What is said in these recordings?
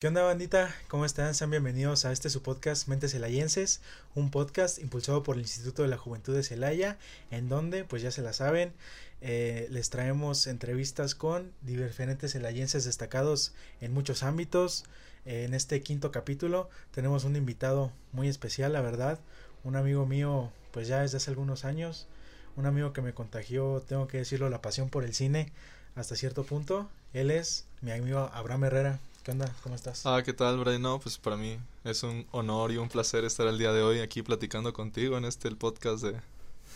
¿Qué onda bandita? ¿Cómo están? Sean bienvenidos a este su podcast Mentes Celayenses, un podcast impulsado por el Instituto de la Juventud de Celaya, en donde, pues ya se la saben, eh, les traemos entrevistas con diferentes celayenses destacados en muchos ámbitos. Eh, en este quinto capítulo tenemos un invitado muy especial, la verdad, un amigo mío, pues ya desde hace algunos años, un amigo que me contagió, tengo que decirlo, la pasión por el cine hasta cierto punto. Él es mi amigo Abraham Herrera. ¿Qué onda? ¿Cómo estás? Ah, ¿qué tal, Brian? No, pues para mí es un honor y un placer estar el día de hoy aquí platicando contigo en este el podcast de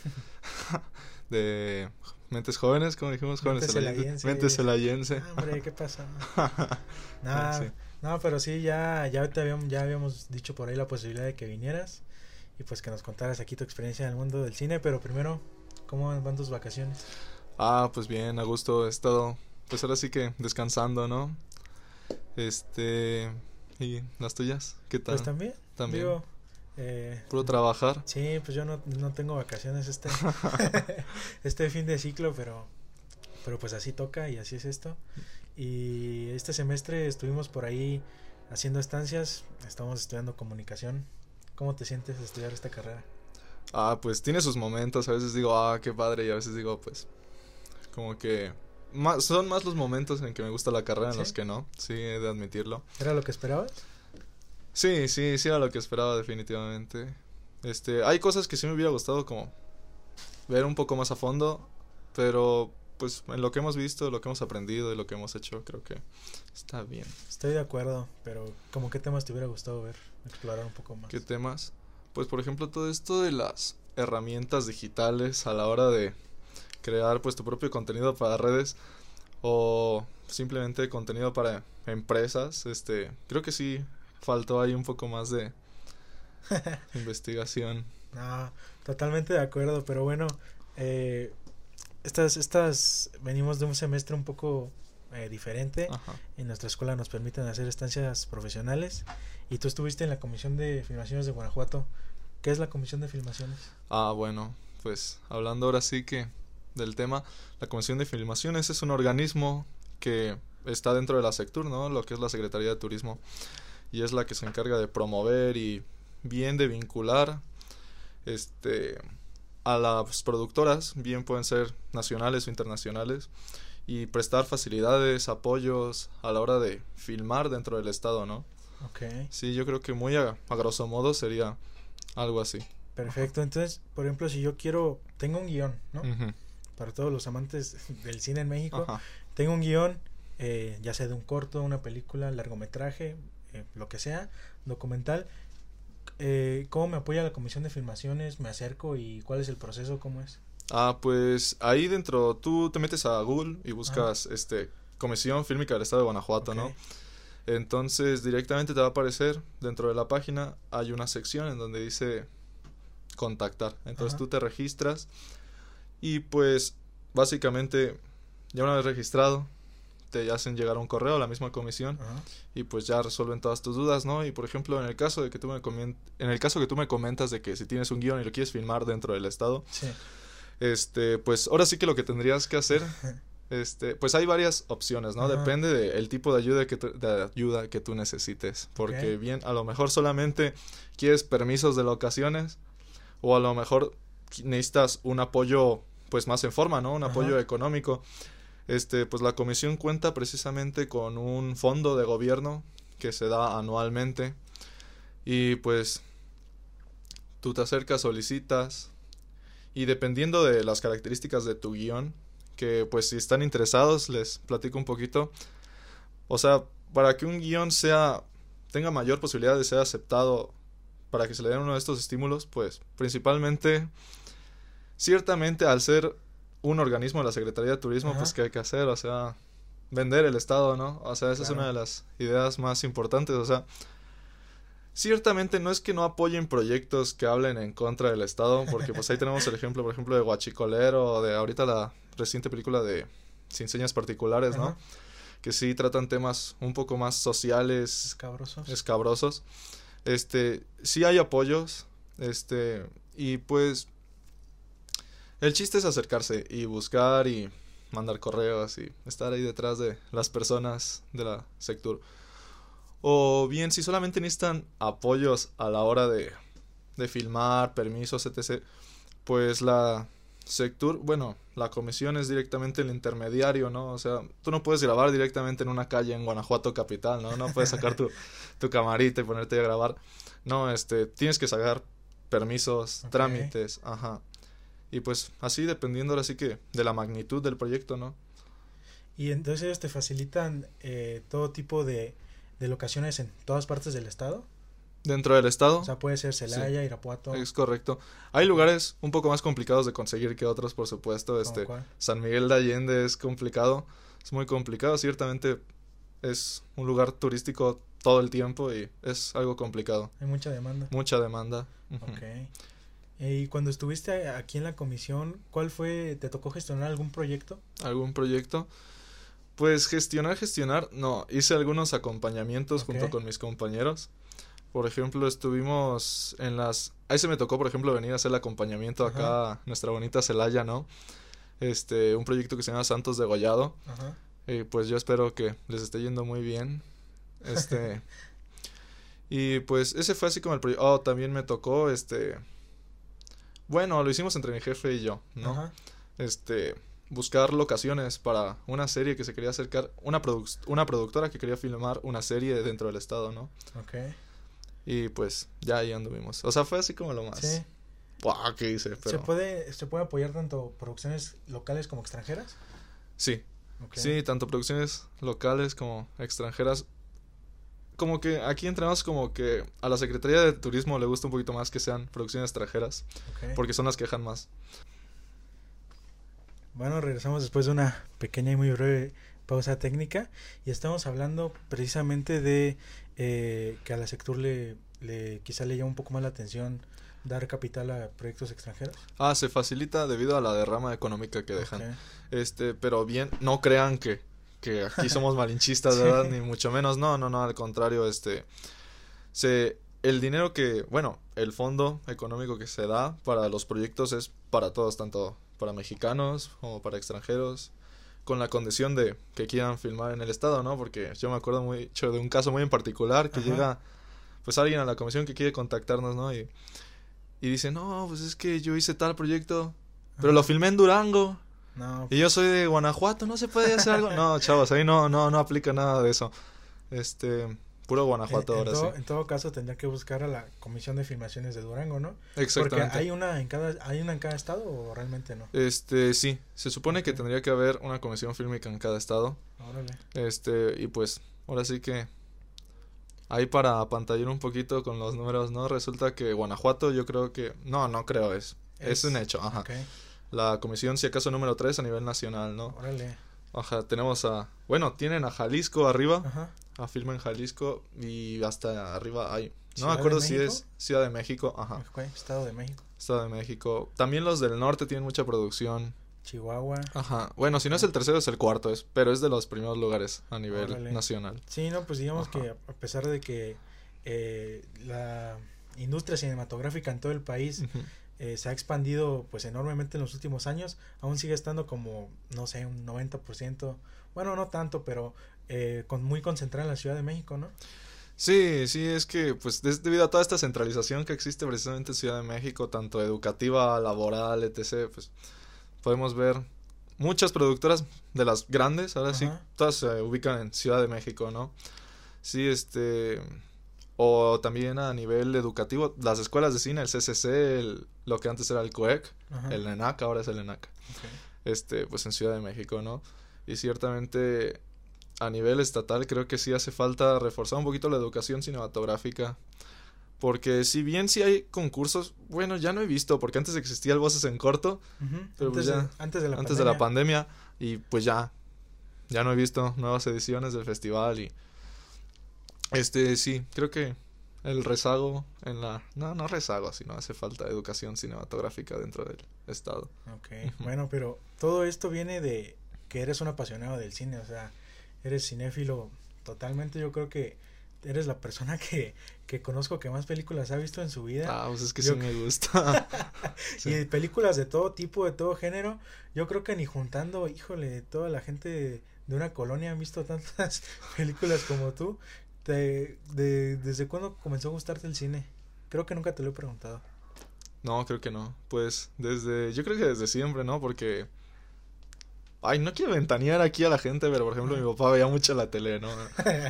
de Mentes Jóvenes, como dijimos, Jóvenes Mentes Mentes Celayense. Ah, hombre, ¿qué pasa? no, no, pero sí, ya, ya, te habíamos, ya habíamos dicho por ahí la posibilidad de que vinieras y pues que nos contaras aquí tu experiencia en el mundo del cine, pero primero, ¿cómo van tus vacaciones? Ah, pues bien, a gusto, he estado, pues ahora sí que descansando, ¿no? Este. ¿Y las tuyas? ¿Qué tal? Pues también. También. Digo, eh, ¿Puro trabajar? Sí, pues yo no, no tengo vacaciones este, este fin de ciclo, pero, pero pues así toca y así es esto. Y este semestre estuvimos por ahí haciendo estancias, estamos estudiando comunicación. ¿Cómo te sientes de estudiar esta carrera? Ah, pues tiene sus momentos, a veces digo, ah, qué padre, y a veces digo, pues, como que son más los momentos en que me gusta la carrera en los que no, sí, he de admitirlo. ¿Era lo que esperabas? Sí, sí, sí era lo que esperaba definitivamente. Este, hay cosas que sí me hubiera gustado como ver un poco más a fondo, pero pues en lo que hemos visto, lo que hemos aprendido y lo que hemos hecho, creo que está bien. Estoy de acuerdo, pero como qué temas te hubiera gustado ver, explorar un poco más. ¿Qué temas? Pues por ejemplo todo esto de las herramientas digitales a la hora de crear pues tu propio contenido para redes o simplemente contenido para empresas, este, creo que sí faltó ahí un poco más de investigación. No, totalmente de acuerdo, pero bueno, eh, estas, estas, venimos de un semestre un poco eh, diferente. En nuestra escuela nos permiten hacer estancias profesionales y tú estuviste en la Comisión de Filmaciones de Guanajuato. ¿Qué es la Comisión de Filmaciones? Ah, bueno, pues hablando ahora sí que del tema, la Comisión de Filmaciones es un organismo que está dentro de la Sectur, ¿no? Lo que es la Secretaría de Turismo y es la que se encarga de promover y bien de vincular este a las productoras, bien pueden ser nacionales o internacionales y prestar facilidades, apoyos a la hora de filmar dentro del estado, ¿no? Okay. Sí, yo creo que muy a, grosso modo sería algo así. Perfecto, entonces, por ejemplo, si yo quiero, tengo un guion, ¿no? Para todos los amantes del cine en México. Tengo un guion, eh, ya sea de un corto, una película, largometraje, eh, lo que sea, documental. Eh, ¿Cómo me apoya la comisión de filmaciones? ¿Me acerco y cuál es el proceso? ¿Cómo es? Ah, pues ahí dentro tú te metes a Google y buscas este Comisión Fílmica del Estado de Guanajuato, ¿no? Entonces directamente te va a aparecer dentro de la página hay una sección en donde dice contactar. Entonces tú te registras y pues básicamente ya una vez registrado te hacen llegar un correo a la misma comisión y pues ya resuelven todas tus dudas, ¿no? Y por ejemplo, en el caso de que tú me en el caso que tú me comentas de que si tienes un guion y lo quieres filmar dentro del estado, este, pues ahora sí que lo que tendrías que hacer este, pues hay varias opciones, ¿no? Depende del tipo de ayuda que de ayuda que tú necesites, porque bien a lo mejor solamente quieres permisos de locaciones o a lo mejor necesitas un apoyo pues más en forma, ¿no? Un apoyo económico. Este, pues la comisión cuenta precisamente con un fondo de gobierno que se da anualmente y pues tú te acercas, solicitas y dependiendo de las características de tu guion, que pues si están interesados les platico un poquito. O sea, para que un guion sea tenga mayor posibilidad de ser aceptado para que se le den uno de estos estímulos, pues principalmente ciertamente al ser un organismo de la Secretaría de Turismo, pues ¿qué hay que hacer? O sea, vender el Estado, ¿no? O sea, esa es una de las ideas más importantes, o sea, ciertamente no es que no apoyen proyectos que hablen en contra del Estado, porque pues ahí tenemos el ejemplo, por ejemplo, de Guachicolero, o de ahorita la reciente película de Sin Señas Particulares, ¿no? Que sí tratan temas un poco más sociales. Escabrosos. Escabrosos. Este, sí hay apoyos, este, y pues el chiste es acercarse y buscar y mandar correos y estar ahí detrás de las personas de la sector. O bien, si solamente necesitan apoyos a la hora de, de filmar, permisos, etc., pues la Sectur, bueno, la comisión es directamente el intermediario, ¿no? O sea, tú no puedes grabar directamente en una calle en Guanajuato capital, ¿no? No puedes sacar tu, tu camarita y ponerte a grabar. No, este, tienes que sacar permisos, trámites, ajá. Y pues así dependiendo ahora sí que de la magnitud del proyecto, ¿no? Y entonces ellos te facilitan eh, todo tipo de, de locaciones en todas partes del estado. Dentro del estado. O sea, puede ser Celaya, Irapuato. Es correcto. Hay lugares un poco más complicados de conseguir que otros, por supuesto. Este, San Miguel de Allende es complicado. Es muy complicado. Ciertamente es un lugar turístico todo el tiempo y es algo complicado. Hay mucha demanda. Mucha demanda. Ok. Y cuando estuviste aquí en la comisión, ¿cuál fue, te tocó gestionar algún proyecto? ¿Algún proyecto? Pues gestionar, gestionar, no, hice algunos acompañamientos junto con mis compañeros. Por ejemplo, estuvimos en las... Ahí se me tocó, por ejemplo, venir a hacer el acompañamiento acá a nuestra bonita Celaya, ¿no? Este, un proyecto que se llama Santos de Gollado. Ajá. Y pues yo espero que les esté yendo muy bien. Este... y pues ese fue así como el proyecto... Oh, también me tocó, este... Bueno, lo hicimos entre mi jefe y yo, ¿no? Ajá. Este buscar locaciones para una serie que se quería acercar, una, una productora que quería filmar una serie dentro del estado, ¿no? Ok. Y pues ya ahí anduvimos. O sea, fue así como lo más. Sí. ¿qué hice? Pero... ¿Se, puede, ¿Se puede apoyar tanto producciones locales como extranjeras? Sí. Sí, tanto producciones locales como extranjeras. Como que aquí entramos como que a la Secretaría de Turismo le gusta un poquito más que sean producciones extranjeras. Porque son las que dejan más. Bueno, regresamos después de una pequeña y muy breve pausa técnica y estamos hablando precisamente de eh, que a la sector le, le quizá le llama un poco más la atención dar capital a proyectos extranjeros. Ah, se facilita debido a la derrama económica que dejan. Este, pero bien, no crean que, que aquí somos malinchistas, ¿verdad? Ni mucho menos. No, no, no, al contrario, este se el dinero que, bueno, el fondo económico que se da para los proyectos es para todos, tanto para mexicanos como para extranjeros con la condición de que quieran filmar en el estado, ¿no? Porque yo me acuerdo mucho de un caso muy en particular que llega pues alguien a la comisión que quiere contactarnos, ¿no? Y, y dice, no, pues es que yo hice tal proyecto, pero lo filmé en Durango. No. Y yo soy de Guanajuato, ¿no se puede hacer algo? no, chavos, ahí no, no, no aplica nada de eso. Este, Puro Guanajuato en, ahora sí. En todo caso tendría que buscar a la Comisión de Filmaciones de Durango, ¿no? Exactamente. Porque hay una en cada hay una en cada estado o realmente no. Este, sí, se supone que tendría que haber una comisión fílmica en cada estado. Órale. Este, y pues ahora sí que ahí para pantallar un poquito con los números, ¿no? Resulta que Guanajuato yo creo que no, no creo es es, un hecho, ajá. La comisión si acaso número 3 a nivel nacional, ¿no? Órale. Ajá, tenemos a bueno, tienen a Jalisco arriba. Ajá a firma en Jalisco y hasta arriba hay. No me acuerdo si es Ciudad de México. Ajá. Estado de México. Estado de México. También los del norte tienen mucha producción. Chihuahua. Ajá. Bueno, si no es el tercero, es el cuarto, es, pero es de los primeros lugares a nivel nacional. Sí, no, pues digamos que a pesar de que eh, la industria cinematográfica en todo el país eh, se ha expandido pues enormemente en los últimos años, aún sigue estando como, no sé, un 90%, bueno, no tanto, pero eh, con, muy concentrada en la Ciudad de México, ¿no? Sí, sí, es que pues debido a toda esta centralización que existe precisamente en Ciudad de México, tanto educativa, laboral, etc., pues podemos ver muchas productoras de las grandes, ahora sí, todas se ubican en Ciudad de México, ¿no? Sí, este, o también a nivel educativo, las escuelas de cine, el CCC, lo que antes era el COEC, el ENAC, ahora es el ENAC, este, pues en Ciudad de México, ¿no? Y ciertamente a nivel estatal creo que sí hace falta reforzar un poquito la educación cinematográfica. Porque si bien sí hay concursos, bueno, ya no he visto, porque antes existía el Voces en Corto, pero pues antes, ya, antes, de la, antes de la pandemia, y pues ya, ya no he visto nuevas ediciones del festival y este sí, creo que el rezago en la, no, no rezago, sino hace falta educación cinematográfica dentro del estado. Ok, bueno, pero todo esto viene de que eres un apasionado del cine, o sea, eres cinéfilo totalmente, yo creo que eres la persona que, que conozco que más películas ha visto en su vida. Ah, pues es que sí me gusta. Y películas de todo tipo, de todo género. Yo creo que ni juntando, híjole, toda la gente de una colonia han visto tantas películas como tú. Te, de, ¿desde cuándo comenzó a gustarte el cine? Creo que nunca te lo he preguntado. No, creo que no. Pues desde, yo creo que desde siempre, ¿no? Porque, ay, no quiero ventanear aquí a la gente, pero por ejemplo mi papá veía mucho la tele, ¿no?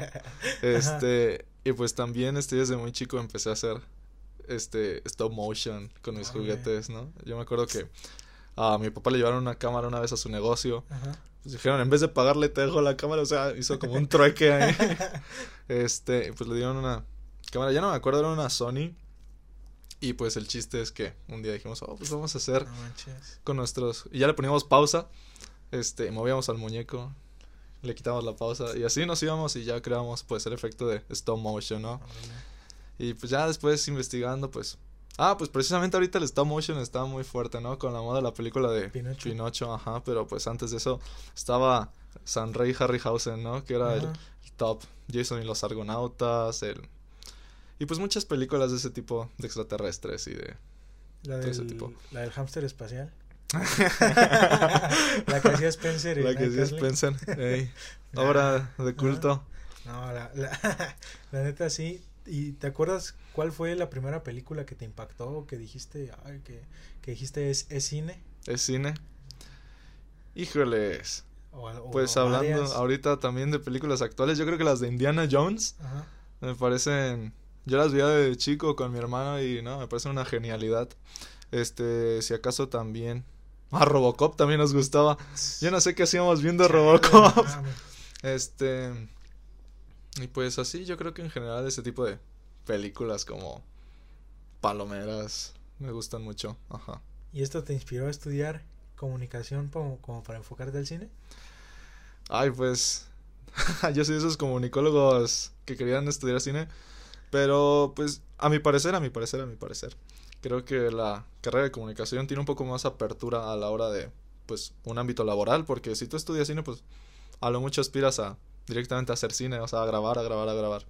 este, y pues también, este, desde muy chico empecé a hacer, este, stop motion con mis juguetes, ¿no? Yo me acuerdo que a mi papá le llevaron una cámara una vez a su negocio. Ajá. Pues dijeron, en vez de pagarle te dejo la cámara, o sea, hizo como un trueque ahí. este, pues le dieron una cámara, ya no me acuerdo, era una Sony. Y pues el chiste es que un día dijimos, oh, pues vamos a hacer con nuestros... Y ya le poníamos pausa, este, movíamos al muñeco, le quitamos la pausa y así nos íbamos y ya creamos pues el efecto de stop motion, ¿no? Y pues ya después investigando, pues Ah, pues precisamente ahorita el stop motion está muy fuerte, ¿no? Con la moda de la película de Pinocho. ajá, pero pues antes de eso estaba San Rey Harryhausen, ¿no? Que era el, top, Jason y los Argonautas, el... Y pues muchas películas de ese tipo de extraterrestres y de... La del, ese tipo. La del hámster espacial. la que hacía Spencer. la que hacía Spencer. Ey. Obra de culto. No, la, la, la neta sí. ¿Y te acuerdas cuál fue la primera película que te impactó que dijiste, ay, que, que dijiste es, es cine? Es cine. Híjoles. pues hablando ahorita también de películas actuales, yo creo que las de Indiana Jones me parecen yo las veía de chico con mi hermano y no, me parecen una genialidad. Este, si acaso también Ah, Robocop también nos gustaba. Yo no sé qué hacíamos viendo Robocop. Este, y pues así, yo creo que en general ese tipo de películas como Palomeras me gustan mucho. Ajá. ¿Y esto te inspiró a estudiar comunicación como, como para enfocarte al cine? Ay, pues yo soy de esos comunicólogos que querían estudiar cine, pero pues a mi parecer, a mi parecer, a mi parecer, creo que la carrera de comunicación tiene un poco más apertura a la hora de pues un ámbito laboral, porque si tú estudias cine, pues a lo mucho aspiras a directamente a hacer cine, o sea, a grabar, a grabar, a grabar.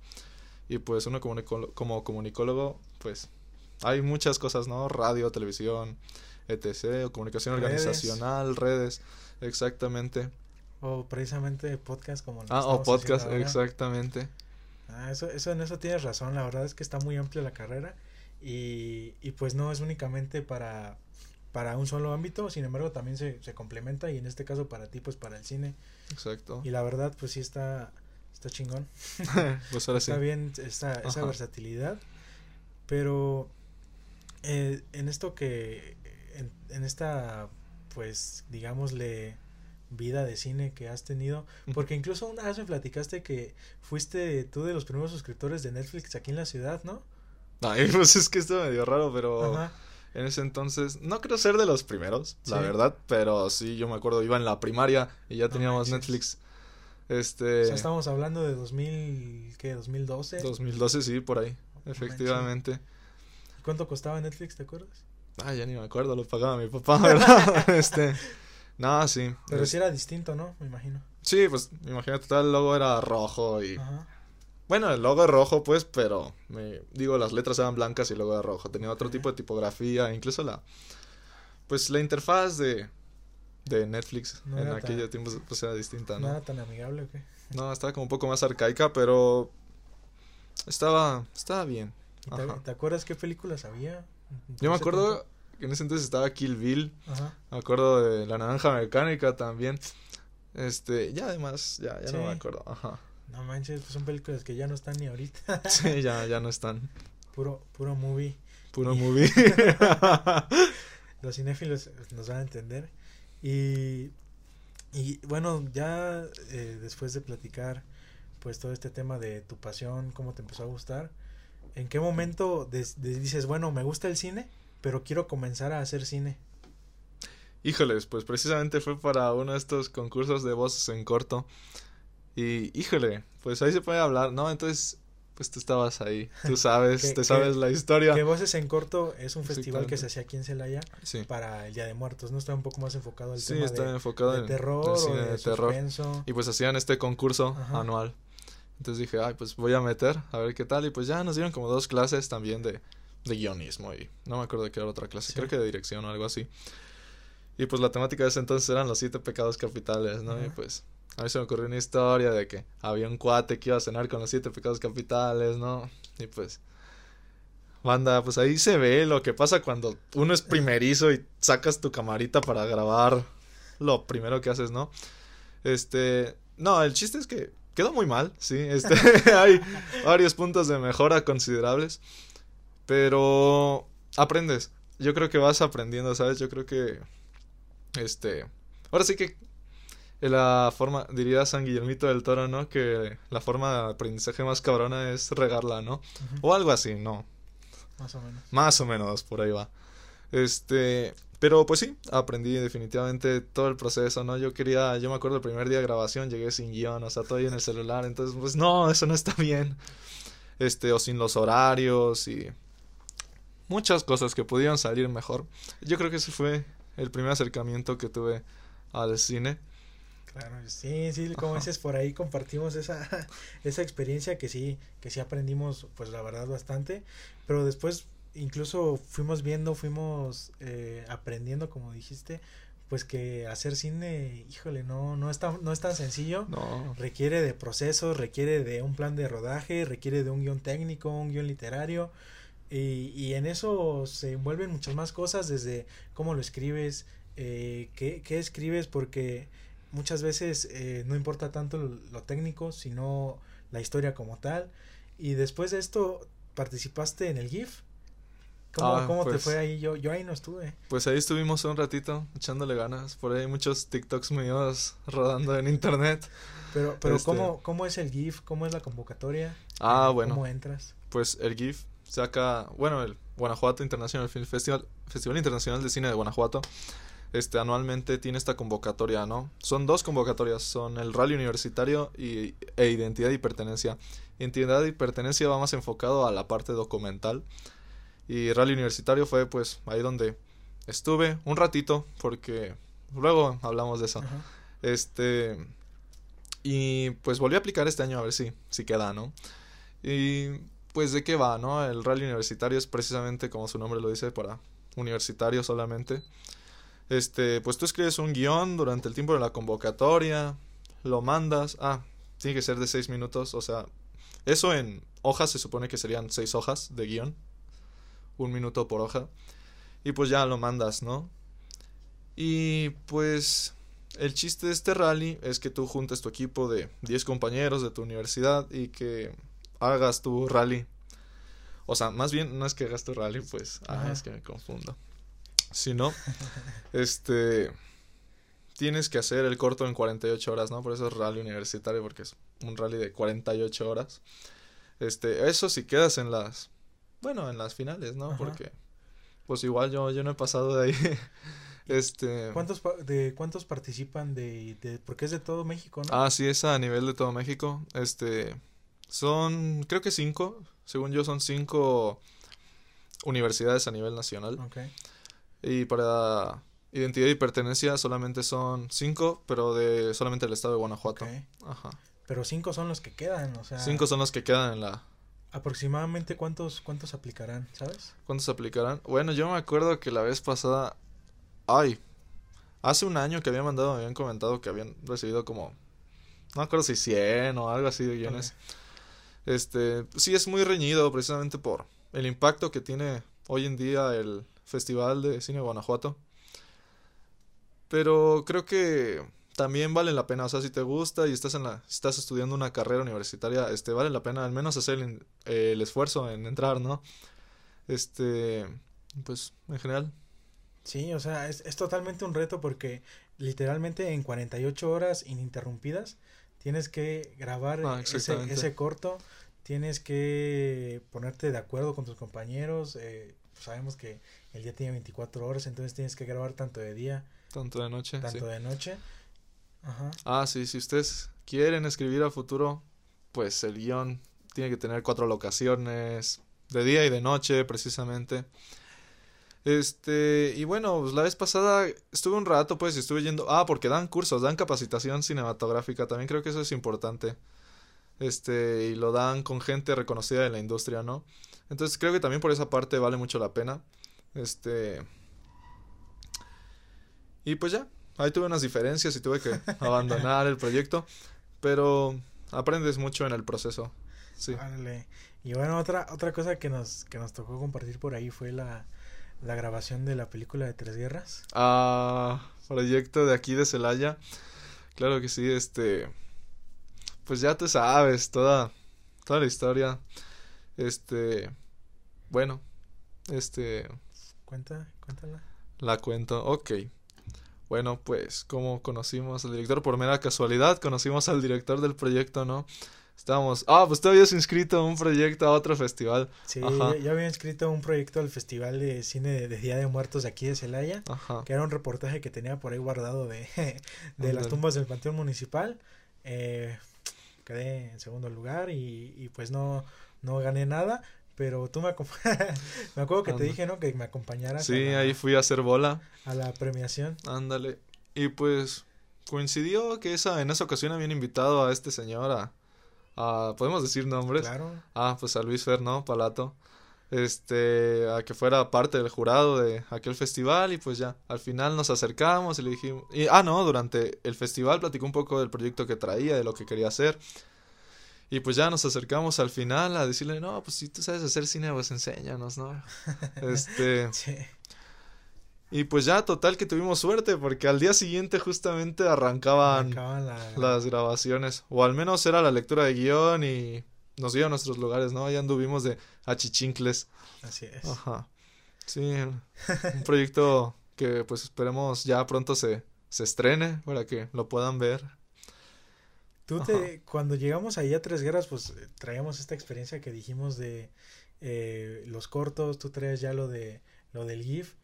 Y pues uno como, como comunicólogo, pues hay muchas cosas, ¿no? Radio, televisión, etc. O comunicación organizacional, redes, exactamente. O precisamente podcast como... Ah, o podcast, exactamente. Ah, eso, eso, en eso tienes razón, la verdad es que está muy amplia la carrera y, y pues no es únicamente para, para un solo ámbito, sin embargo también se, se complementa y en este caso para ti pues para el cine Exacto. Y la verdad, pues sí está, está chingón. pues ahora está bien esa, esa versatilidad. Pero eh, en esto que, en, en, esta, pues, digámosle, vida de cine que has tenido, porque incluso una vez me platicaste que fuiste tú de los primeros suscriptores de Netflix aquí en la ciudad, ¿no? Ay, pues es que esto medio raro, pero en ese entonces, no creo ser de los primeros, la verdad, pero sí, yo me acuerdo, iba en la primaria y ya teníamos Netflix. Este... O sea, estamos hablando de 2000, ¿qué? 2012. 2012, sí, por ahí, efectivamente. ¿Cuánto costaba Netflix, te acuerdas? Ah, ya ni me acuerdo, lo pagaba mi papá, ¿verdad? este... No, sí. Pero sí era distinto, ¿no? Me imagino. Sí, pues, imagínate, todo el logo era rojo y... Ajá. Bueno, el logo es rojo, pues, pero me digo, las letras eran blancas y el logo era rojo. Tenía otro tipo de tipografía, incluso la pues la interfaz de de Netflix en aquellos tiempos pues era distinta, ¿no? No era tan amigable o qué? No, estaba como un poco más arcaica, pero estaba estaba bien. Te, acuerdas qué películas había? Yo me acuerdo que en ese entonces estaba Kill Bill. Ajá. Me acuerdo de La Naranja Mecánica también. Este, ya además, ya, ya no me acuerdo. Ajá. No manches, pues son películas que ya no están ni ahorita. sí, ya, ya no están. Puro, puro movie. Puro movie. Los cinéfilos nos van a entender. Y, y bueno, ya eh, después de platicar pues todo este tema de tu pasión, cómo te empezó a gustar, ¿en qué momento dices, bueno, me gusta el cine, pero quiero comenzar a hacer cine? Híjoles, pues precisamente fue para uno de estos concursos de voces en corto y híjole, pues ahí se puede hablar, ¿no? Entonces, pues tú estabas ahí, tú sabes, te sabes la historia. Que Voces en Corto es un festival que se hacía aquí en Celaya para el Día de Muertos, ¿no? Está un poco más enfocado al sí, tema está enfocado en terror, cine de, terror. Y pues hacían este concurso anual. Entonces dije, ay, pues voy a meter, a ver qué tal. Y pues ya nos dieron como dos clases también de, de guionismo y no me acuerdo de qué era otra clase, creo que de dirección o algo así. Y pues la temática de ese entonces eran los siete pecados capitales, ¿no? Y pues a mí se me ocurrió una historia de que había un cuate que iba a cenar con los siete pecados capitales, ¿no? Y pues, banda, pues ahí se ve lo que pasa cuando uno es primerizo y sacas tu camarita para grabar lo primero que haces, ¿no? Este, no, el chiste es que quedó muy mal, sí, este, hay varios puntos de mejora considerables, pero aprendes. Yo creo que vas aprendiendo, ¿sabes? Yo creo que, este, ahora sí que la forma, diría San Guillermito del Toro, ¿no? Que la forma de aprendizaje más cabrona es regarla, ¿no? O algo así, ¿no? Más o menos. Más o menos, por ahí va. Este, pero pues sí, aprendí definitivamente todo el proceso, ¿no? Yo quería, yo me acuerdo el primer día de grabación llegué sin guion, o sea, todo ahí en el celular, entonces pues no, eso no está bien. Este, o sin los horarios y muchas cosas que pudieron salir mejor. Yo creo que ese fue el primer acercamiento que tuve al cine. Claro, sí, sí, como dices, por ahí compartimos esa, esa experiencia que sí, que sí aprendimos, pues la verdad, bastante, pero después incluso fuimos viendo, fuimos eh, aprendiendo, como dijiste, pues que hacer cine, híjole, no, no, es tan, no es tan sencillo. No. Requiere de procesos, requiere de un plan de rodaje, requiere de un guion técnico, un guion literario. Y, y en eso se envuelven muchas más cosas, desde cómo lo escribes, eh, qué, qué escribes, porque muchas veces eh, no importa tanto lo, lo, técnico, sino la historia como tal. Y después de esto, participaste en el GIF. ¿Cómo, Ah, cómo te pues- fue ahí? Yo, yo ahí no estuve. Pues ahí estuvimos un ratito echándole ganas. Por ahí hay muchos TikToks míos rodando en internet. Pero, pero Este- ¿cómo, ¿cómo es el GIF? ¿Cómo es la convocatoria? Ah, bueno. ¿Cómo entras? Pues el GIF saca, bueno, el Guanajuato International Film Festival, Festival Internacional de Cine de Guanajuato, este anualmente tiene esta convocatoria, ¿no? Son dos convocatorias, son el rally universitario y, e identidad y pertenencia. Identidad y pertenencia va más enfocado a la parte documental y rally universitario fue pues ahí donde estuve un ratito porque luego hablamos de eso. Ajá. Este. Y pues volví a aplicar este año a ver si, si queda, ¿no? Y pues de qué va, ¿no? El rally universitario es precisamente como su nombre lo dice, para universitario solamente. Este, pues tú escribes un guion durante el tiempo de la convocatoria, lo mandas. Ah, tiene que ser de seis minutos, o sea, eso en hojas se supone que serían seis hojas de guion, un minuto por hoja. Y pues ya lo mandas, ¿no? Y pues el chiste de este rally es que tú juntes tu equipo de 10 compañeros de tu universidad y que hagas tu rally. O sea, más bien no es que hagas tu rally, pues, ah, es que me confundo. Sino, este, tienes que hacer el corto en 48 horas, ¿no? Por eso es rally universitario, porque es un rally de 48 horas. Este, eso si quedas en las, bueno, en las finales, ¿no? Ajá. Porque, pues igual yo, yo no he pasado de ahí. Este. ¿Cuántos, pa- de, ¿Cuántos participan de, de...? Porque es de todo México, ¿no? Ah, sí, es a nivel de todo México. Este, son, creo que cinco, según yo son cinco universidades a nivel nacional. Y para identidad y pertenencia solamente son cinco, pero de solamente el estado de Guanajuato. Ajá. Pero cinco son los que quedan, o sea... Cinco son los que quedan en la... Aproximadamente cuántos, cuántos aplicarán, ¿sabes? ¿Cuántos aplicarán? Bueno, yo me acuerdo que la vez pasada... Ay, hace un año que había mandado, me habían comentado que habían recibido como... No me acuerdo si 100 o algo así de guiones. Este, sí es muy reñido precisamente por el impacto que tiene hoy en día el Festival de Cine de Guanajuato. Pero creo que también vale la pena, o sea, si te gusta y estás en la si estás estudiando una carrera universitaria, este vale la pena al menos hacer el, el esfuerzo en entrar, ¿no? Este, pues en general Sí, o sea, es, es totalmente un reto porque literalmente en 48 horas ininterrumpidas tienes que grabar Ah, ese, ese corto, tienes que ponerte de acuerdo con tus compañeros, eh, sabemos que el día tiene 24 horas, entonces tienes que grabar tanto de día, tanto de noche, sí. tanto de noche. Ajá. Ah, sí, si ustedes quieren escribir a futuro, pues el guion tiene que tener cuatro locaciones, de día y de noche, precisamente. Este, y bueno, pues la vez pasada estuve un rato, pues, y estuve yendo. Ah, porque dan cursos, dan capacitación cinematográfica, también creo que eso es importante. Este, y lo dan con gente reconocida de la industria, ¿no? Entonces creo que también por esa parte vale mucho la pena. Este. Y pues ya, ahí tuve unas diferencias y tuve que abandonar el proyecto, pero aprendes mucho en el proceso. Sí. Y bueno, otra, otra cosa que nos, que nos tocó compartir por ahí fue la, la grabación de la película de Tres Guerras. Ah, proyecto de aquí de Celaya. Claro que sí, este. Pues ya te sabes, toda, toda la historia. Este. Bueno, este. Cuenta, cuéntala. La cuento, ok. Bueno, pues, como conocimos al director? Por mera casualidad, conocimos al director del proyecto, ¿no? Estábamos, ah, pues tú habías inscrito un proyecto a otro festival. Sí, yo había inscrito un proyecto al Festival de Cine de, Día de Muertos de aquí de Celaya, que era un reportaje que tenía por ahí guardado de, de las tumbas del Panteón Municipal. Eh, quedé en segundo lugar y, y pues no, no gané nada, pero tú me me acuerdo que te dije, ¿no? Que me acompañaras. Sí, ahí fui a hacer bola. A la premiación. Ándale. Y pues coincidió que esa en esa ocasión habían invitado a este señor a, a podemos decir nombres. Claro. Ah, pues a Luis Fer, ¿no? Palato. Este, a que fuera parte del jurado de aquel festival y pues ya, al final nos acercamos y le dijimos, y, ah, no, durante el festival platicó un poco del proyecto que traía, de lo que quería hacer. Y pues ya nos acercamos al final a decirle, no, pues si tú sabes hacer cine, pues enséñanos, ¿no? Este. sí. Y pues ya, total que tuvimos suerte, porque al día siguiente justamente arrancaban, las grabaciones. O al menos era la lectura de guion y nos dio a nuestros lugares, ¿no? Ya anduvimos de achichincles. Así es. Ajá. Sí, un proyecto que pues esperemos ya pronto se, se estrene para que lo puedan ver. Tú te, cuando llegamos ahí a Tres Guerras, pues traíamos esta experiencia que dijimos de eh, los cortos, tú traes ya lo de lo del GIF.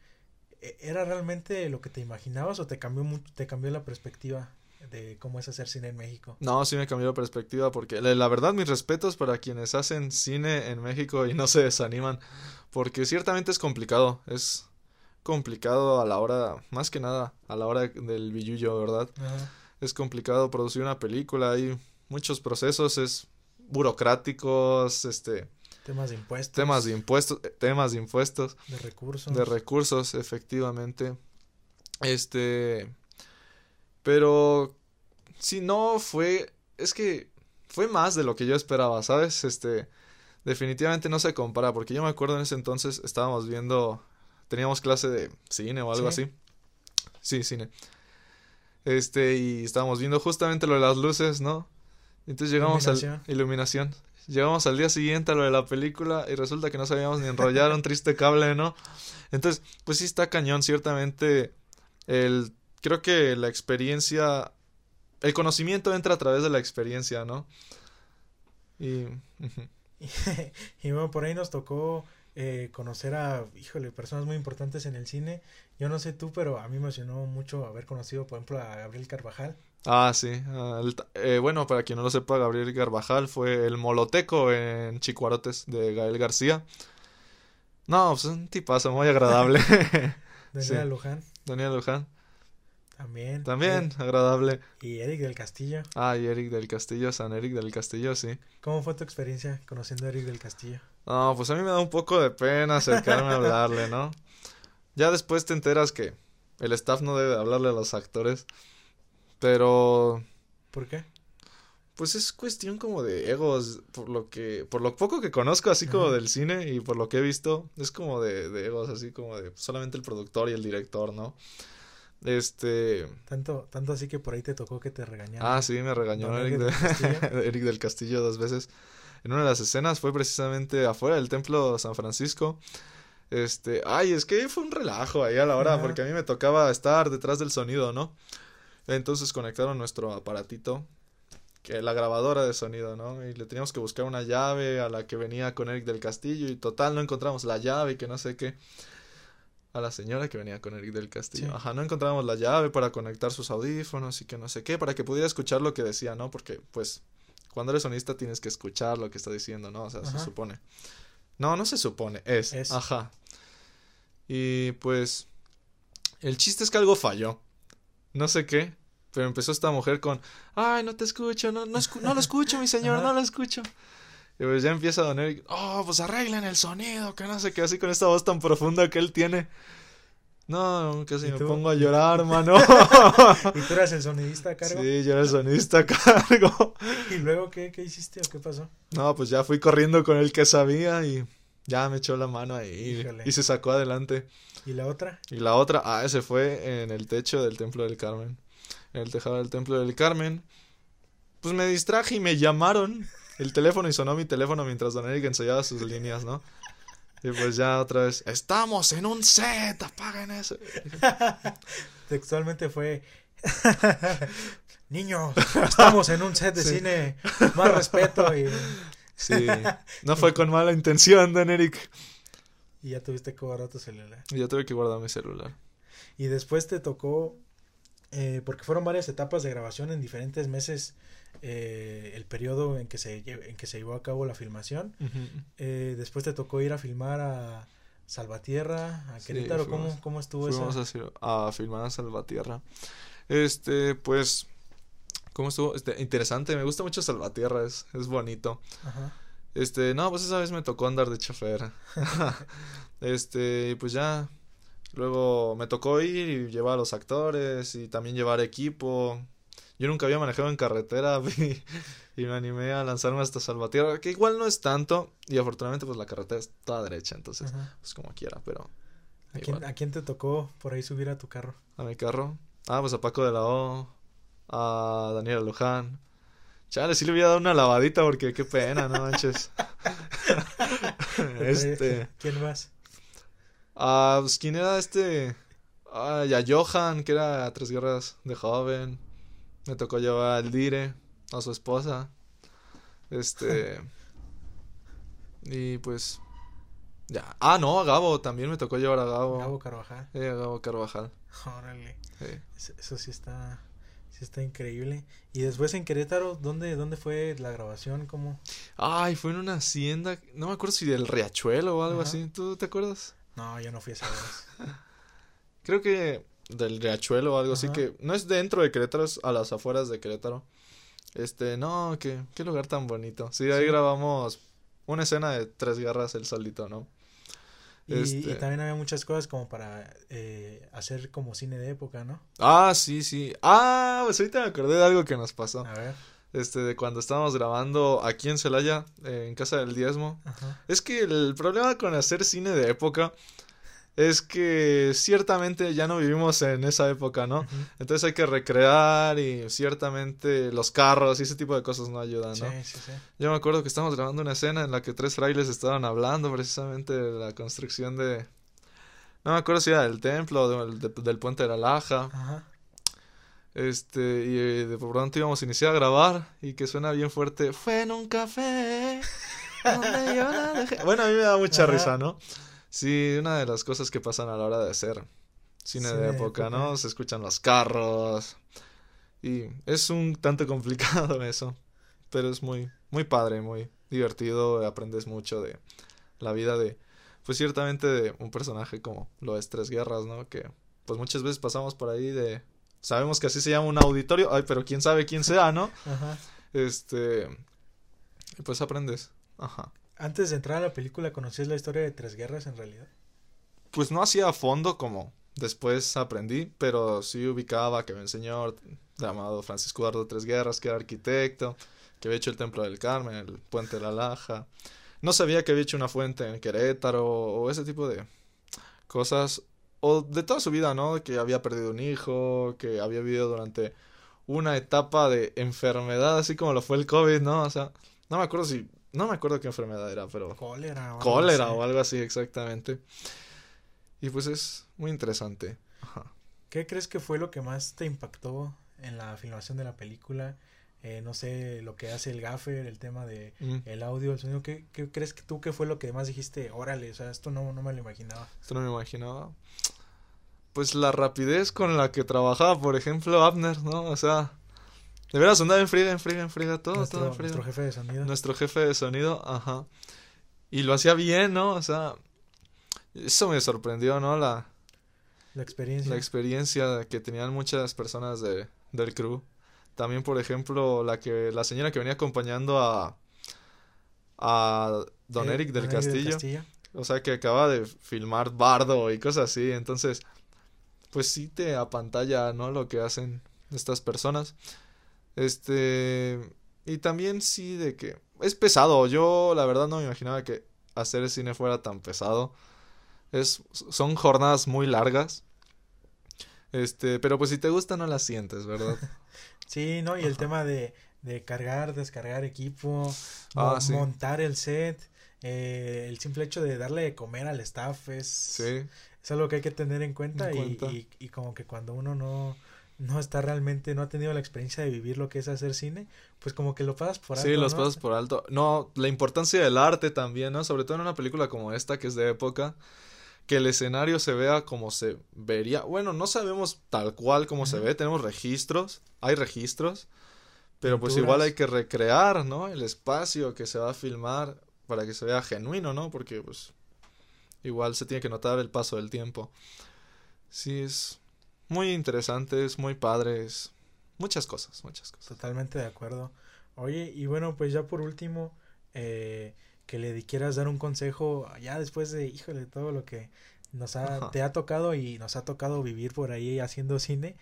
¿E, ¿Era realmente lo que te imaginabas o te cambió mucho, te cambió la perspectiva de cómo es hacer cine en México? No, sí me cambió la perspectiva porque la, verdad mis respetos para quienes hacen cine en México y no se desaniman porque ciertamente es complicado, es complicado a la hora, más que nada, a la hora del billullo, ¿verdad? Ajá es complicado producir una película, hay muchos procesos, es burocráticos, este temas de impuestos. Temas de impuestos, eh, temas de impuestos. De recursos. De recursos, efectivamente. Este pero si no fue es que fue más de lo que yo esperaba, ¿sabes? Este definitivamente no se compara porque yo me acuerdo en ese entonces estábamos viendo teníamos clase de cine o algo así. Sí, cine. Este, y estábamos viendo justamente lo de las luces, ¿no? Entonces llegamos a iluminación. Llegamos al día siguiente a lo de la película y resulta que no sabíamos ni enrollar un triste cable, ¿no? Entonces, pues sí está cañón, ciertamente. El, creo que la experiencia, el conocimiento entra a través de la experiencia, ¿no? Y, y bueno, por ahí nos tocó eh, conocer a, híjole, personas muy importantes en el cine. Yo no sé tú, pero a mí me emocionó mucho haber conocido, por ejemplo, a Gabriel Carvajal. Ah, sí. Eh, bueno, para quien no lo sepa, Gabriel Carvajal fue el moloteco en Chicuarotes de Gael García. No, pues un tipazo muy agradable. Daniela Luján. Daniela Luján. También. También, agradable. Y Eric del Castillo. Ah, y Eric del Castillo, San Eric del Castillo, sí. ¿Cómo fue tu experiencia conociendo a Eric del Castillo? No, pues a mí me da un poco de pena acercarme a hablarle, ¿no? Ya después te enteras que el staff no debe hablarle a los actores. Pero... ¿Por qué? Pues es cuestión como de egos, por lo que, por lo poco que conozco así como del cine y por lo que he visto, es como de, de egos, así como de solamente el productor y el director, ¿no? Este. Tanto, tanto así que por ahí te tocó que te regañaron. Ah, sí, me regañó Eric, del Eric del Castillo dos veces. En una de las escenas fue precisamente afuera del templo San Francisco. Este, ay, es que fue un relajo ahí a la hora, porque a mí me tocaba estar detrás del sonido, ¿no? Entonces conectaron nuestro aparatito, que la grabadora de sonido, ¿no? Y le teníamos que buscar una llave a la que venía con Eric del Castillo y total no encontramos la llave y que no sé qué a la señora que venía con Eric del Castillo. Ajá, no encontrábamos la llave para conectar sus audífonos y que no sé qué, para que pudiera escuchar lo que decía, ¿no? Porque, pues, cuando eres sonista tienes que escuchar lo que está diciendo, ¿no? O sea, se supone. No, no se supone, es. es. Ajá. Y pues, el chiste es que algo falló. No sé qué, pero empezó esta mujer con, ay, no te escucho, no, no, no lo escucho, mi señor, no lo escucho. Y pues ya empieza Don Eric, oh, pues arreglen el sonido, que no sé qué, así con esta voz tan profunda que él tiene. No, casi ¿Y me tú? pongo a llorar, mano. ¿Y tú eras el sonidista a cargo? Sí, yo era el sonista a cargo. ¿Y luego qué, qué hiciste o qué pasó? No, pues ya fui corriendo con el que sabía y ya me echó la mano ahí Híjole. y se sacó adelante. ¿Y la otra? Y la otra, ah, ese fue en el techo del Templo del Carmen. En el tejado del Templo del Carmen. Pues me distraje y me llamaron el teléfono y sonó mi teléfono mientras Don Eric ensayaba sus líneas, ¿no? Y pues ya otra vez, estamos en un set, apaguen eso. Textualmente fue... Niños, estamos en un set de Sí. cine, más respeto y, Sí, no fue con mala intención, Don Eric. y ya tuviste que guardar tu celular. Y Yo tuve que guardar mi celular. Y después te tocó, eh, porque fueron varias etapas de grabación en diferentes meses, eh, el periodo en que, se, en que se llevó a cabo la filmación. Eh, después te tocó ir a filmar a Salvatierra, a Sí, Querétaro. fuimos- ¿Cómo, ¿Cómo estuvo Fuimos eso? a, filmar a Salvatierra. Este, pues, ¿cómo estuvo? Este, interesante, me gusta mucho Salvatierra, es, es bonito. Ajá. Este, no, pues esa vez me tocó andar de chofer. este, y pues ya. Luego me tocó ir y llevar a los actores y también llevar equipo. Yo nunca había manejado en carretera y, y me animé a lanzarme hasta Salvatierra, que igual no es tanto. Y afortunadamente, pues la carretera es toda derecha, entonces, Ajá. pues como quiera, pero ¿A quién. ¿A te tocó por ahí subir a tu carro? a mi carro. Ah, pues a Paco de la O, a Daniela Luján. Chale, sí le hubiera dado una lavadita porque qué pena, no manches. este. ¿Quién más? Ah, pues quién era este. Ah, y a Johan, que era a tres guerras de joven. Me tocó llevar al Dire, a su esposa. Este. y pues. Ya. Ah, no, a Gabo, también me tocó llevar a Gabo. Gabo Carvajal. Eh, a Gabo Carvajal. Órale. sí. Eso, eso sí está, sí está increíble. Y después en Querétaro, ¿dónde, dónde fue la grabación? ¿Cómo? Ay, fue en una hacienda, no me acuerdo si del Riachuelo o algo Ajá. así. ¿Tú te acuerdas? No, yo no fui a esa vez. Creo que del Riachuelo o algo así que no es dentro de Querétaro, es a las afueras de Querétaro. Este, no, qué, qué lugar tan bonito. Sí, ahí Sí. grabamos una escena de tres guerras el solito, ¿no? Y, Este- y también había muchas cosas como para eh, hacer como cine de época, ¿no? Ah, sí, sí. Ah, pues ahorita me acordé de algo que nos pasó. A ver. Este, de cuando estábamos grabando aquí en Celaya, eh, en Casa del Diezmo. Ajá. Es que el problema con hacer cine de época es que ciertamente ya no vivimos en esa época, ¿no? Entonces hay que recrear y ciertamente los carros y ese tipo de cosas no ayudan, Sí, ¿no? sí, sí. Yo me acuerdo que estábamos grabando una escena en la que tres frailes estaban hablando precisamente de la construcción de... No me acuerdo si era del templo o del, de- del puente de la Laja. Ajá. Este, y eh, de pronto íbamos a iniciar a grabar y que suena bien fuerte. Fue en un café. donde yo la dejé". Bueno, a mí me da mucha risa, ¿no? Sí, una de las cosas que pasan a la hora de hacer cine Cine de época. ¿no? Se escuchan los carros. Y es un tanto complicado eso. Pero es muy, muy padre, muy divertido. Aprendes mucho de la vida de, pues ciertamente de un personaje como lo es Tres Guerras, ¿no? Que pues muchas veces pasamos por ahí de, sabemos que así se llama un auditorio, ay, pero quién sabe quién sea, ¿no? Ajá. Este, y pues aprendes, ajá. Antes de entrar a la película, ¿conocías la historia de Tres Guerras en realidad? Pues no hacía a fondo como después aprendí, pero sí ubicaba que había un señor llamado Francisco Eduardo Tres Guerras, que era arquitecto, que había hecho el Templo del Carmen, el Puente de la Laja. No sabía que había hecho una fuente en Querétaro o ese tipo de cosas. O de toda su vida, ¿no? Que había perdido un hijo, que había vivido durante una etapa de enfermedad, así como lo fue el COVID, ¿no? O sea, no me acuerdo si... No me acuerdo qué enfermedad era, pero Cólera. o algo cólera así. o algo así, exactamente. Y pues es muy interesante. Ajá. ¿Qué crees que fue lo que más te impactó en la filmación de la película? Eh, no sé, lo que hace el gaffer, el tema de Mm, el audio, el sonido. ¿Qué, qué crees que tú que fue lo que más dijiste? Órale, o sea, esto no, no me lo imaginaba. Esto no me imaginaba. Pues la rapidez con la que trabajaba, por ejemplo, Abner, ¿no? O sea, de veras andaba en friega, en friega, en friega, todo, nuestro, todo en friega. nuestro jefe de sonido. Nuestro jefe de sonido, ajá. Y lo hacía bien, ¿no? O sea, eso me sorprendió, ¿no? La, La experiencia. la experiencia que tenían muchas personas de, del crew. También, por ejemplo, la que la señora que venía acompañando a a Don Eh, Eric del Don Eric Castillo, Castillo. o sea, que acaba de filmar Bardo y cosas así, entonces pues sí te apantalla, ¿no? Lo que hacen estas personas. Este, y también sí de que es pesado. Yo la verdad no me imaginaba que hacer el cine fuera tan pesado. Es, son jornadas muy largas. Este, pero pues si te gusta no las sientes, ¿verdad? sí, ¿no? Y el tema de, de cargar, descargar equipo, ah, montar el set, eh, el simple hecho de darle de comer al staff es, es algo que hay que tener en cuenta, Y, y, como que cuando uno no, no está realmente, no ha tenido la experiencia de vivir lo que es hacer cine, pues como que lo pasas por alto. Sí, los pasas por alto. No, la importancia del arte también, ¿no? Sobre todo en una película como esta, que es de época, que el escenario se vea como se vería. Bueno, no sabemos tal cual como se ve, tenemos registros, hay registros, pero pues igual hay que recrear, ¿no? El espacio que se va a filmar para que se vea genuino, ¿no? Porque pues igual se tiene que notar el paso del tiempo. Sí, es muy interesante, es muy padre, es muchas cosas, muchas cosas. Totalmente de acuerdo. Oye, y bueno, pues ya por último, eh, que le quieras dar un consejo, ya después de, híjole, todo lo que nos ha, te ha tocado y nos ha tocado vivir por ahí haciendo cine,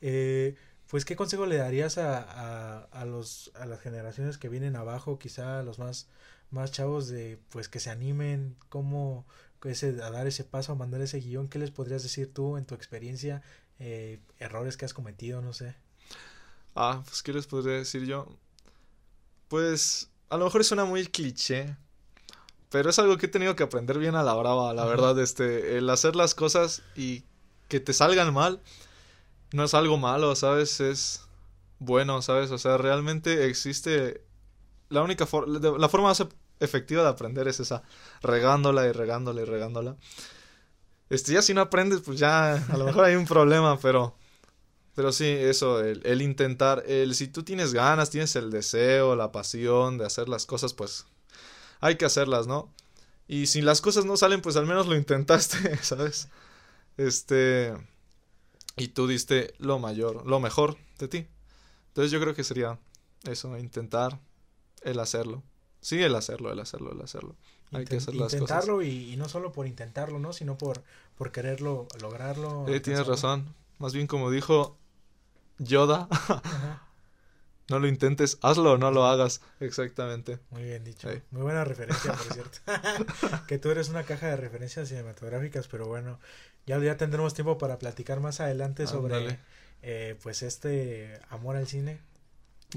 eh, pues qué consejo le darías a, a, a, los, a las generaciones que vienen abajo, quizá a los más más chavos de pues que se animen, cómo ese, a dar ese paso, a mandar ese guion, ¿qué les podrías decir tú en tu experiencia, eh, errores que has cometido, no sé? Ah, pues qué les podría decir yo. Pues a lo mejor suena muy cliché, pero es algo que he tenido que aprender bien a la brava, la verdad, este, el hacer las cosas y que te salgan mal no es algo malo, ¿sabes? Es bueno, ¿sabes? O sea, realmente existe la única forma, la forma más efectiva de aprender es esa, regándola y regándola y regándola. Este, ya si no aprendes, pues ya a lo mejor hay un problema, pero, pero sí, eso, el, intentar, el, si tú tienes ganas, tienes el deseo, la pasión de hacer las cosas, pues hay que hacerlas, ¿no? Y si las cosas no salen, pues al menos lo intentaste, ¿sabes? Este, y tú diste lo mayor, lo mejor de ti. Entonces yo creo que sería eso, intentar el hacerlo. Sí, el hacerlo, el hacerlo, el hacerlo. Hay que hacer las cosas. Intentarlo y, no solo por intentarlo, ¿no? Sino por, por quererlo, lograrlo. Eh, tienes razón. Más bien como dijo Yoda, no lo intentes, hazlo o no lo hagas. Exactamente. Muy bien dicho. Muy buena referencia, por cierto. que tú eres una caja de referencias cinematográficas, pero bueno, ya, ya tendremos tiempo para platicar más adelante sobre eh, pues este amor al cine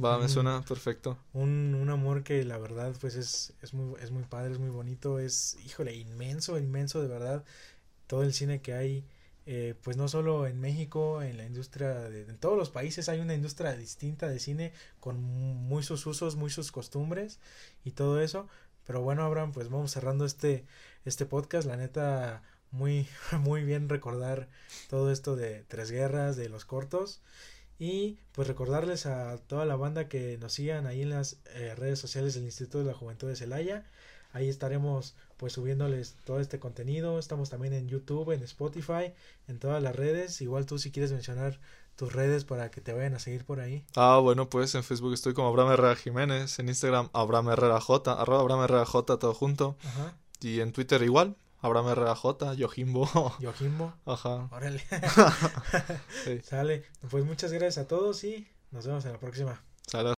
Va, me suena perfecto. Un, un amor que la verdad pues es, es, muy, es muy padre, es muy bonito, es, híjole, inmenso, inmenso de verdad. Todo el cine que hay, eh, pues no solo en México, en la industria, de, en todos los países hay una industria distinta de cine con muy sus usos, muy sus costumbres y todo eso. Pero bueno, Abraham, pues vamos cerrando este, este podcast. La neta, muy, muy bien recordar todo esto de Tres Guerras, de los cortos. Y pues recordarles a toda la banda que nos sigan ahí en las eh, redes sociales del Instituto de la Juventud de Celaya. Ahí estaremos pues subiéndoles todo este contenido. Estamos también en YouTube, en Spotify, en todas las redes. Igual tú si quieres mencionar tus redes para que te vayan a seguir por ahí. Ah, bueno, pues en Facebook estoy como Abraham Herrera Jiménez, en Instagram Abraham Herrera J, arroba Abraham Herrera J todo junto. Ajá. Y en Twitter igual, Abraham RJ, Yojimbo. Yojimbo. Ajá. Órale. Sale. Pues muchas gracias a todos y nos vemos en la próxima. Sale.